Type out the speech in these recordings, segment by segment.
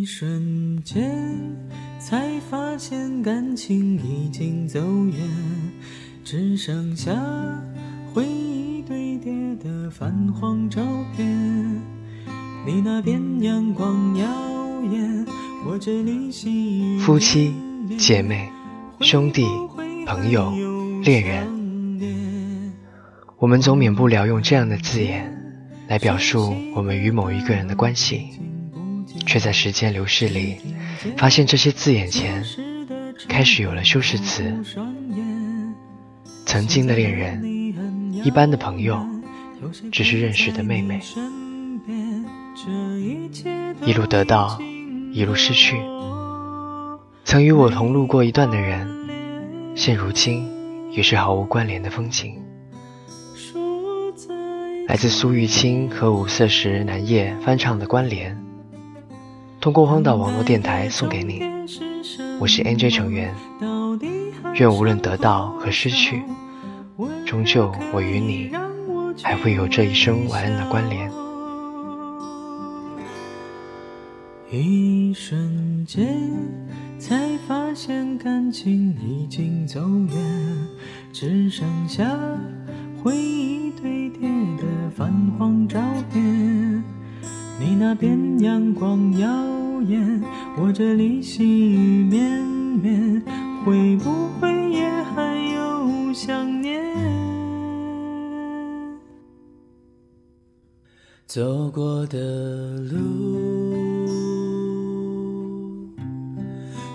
一瞬间，才发现感情已经走远，只剩下回忆堆叠的泛黄照片。你那边阳光耀眼，我这里细雨夫妻、姐妹、兄弟、朋友、恋人，我们总免不了用这样的字眼来表述我们与某一个人的关系，却在时间流逝里，发现这些字眼前开始有了修饰词。曾经的恋人，一般的朋友，只是认识的妹妹。一路得到，一路失去。曾与我同路过一段的人，现如今也是毫无关联的风景。来自苏玉清和五色石南叶翻唱的《关联》，通过荒岛网络电台送给你。我是 NJ 成员，愿无论得到和失去，终究我与你还会有这一生晚安的关联。一瞬间，才发现感情已经走远，只剩下回忆堆叠的泛黄照片。你那边阳光耀眼，我这里细雨绵绵，会不会也还有想念？走过的路。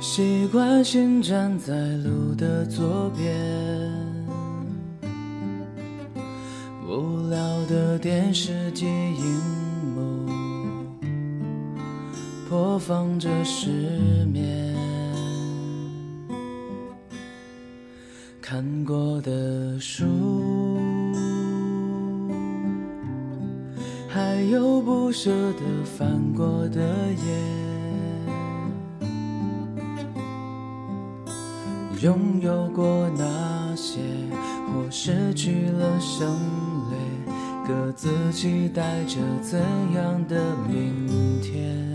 习惯性站在路的左边，无聊的电视机荧幕播放着失眠，看过的书，还有不舍得翻过的页。拥有过那些，或失去了胜利，各自期待着怎样的明天？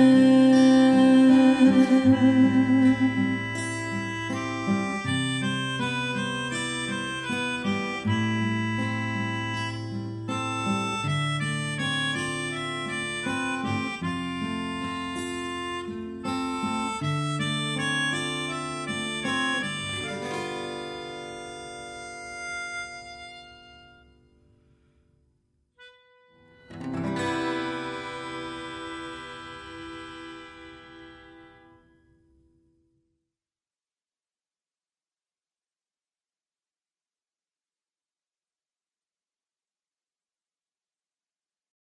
Amen.